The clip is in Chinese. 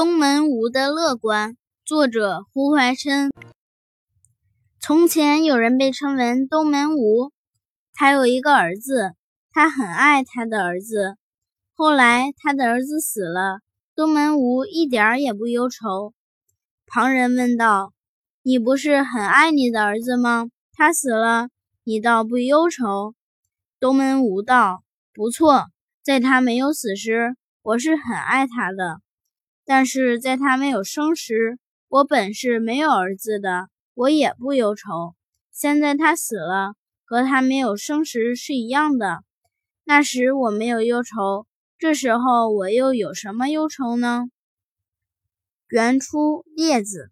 东门吴的乐观，作者胡怀琛。从前有人被称为东门吴，他有一个儿子，他很爱他的儿子。后来他的儿子死了，东门吴一点儿也不忧愁。旁人问道：“你不是很爱你的儿子吗？他死了，你倒不忧愁？”东门吴道：“不错，在他没有死时，我是很爱他的。”但是在他没有生时，我本是没有儿子的，我也不忧愁。现在他死了，和他没有生时是一样的。那时我没有忧愁，这时候我又有什么忧愁呢？原出《列子》。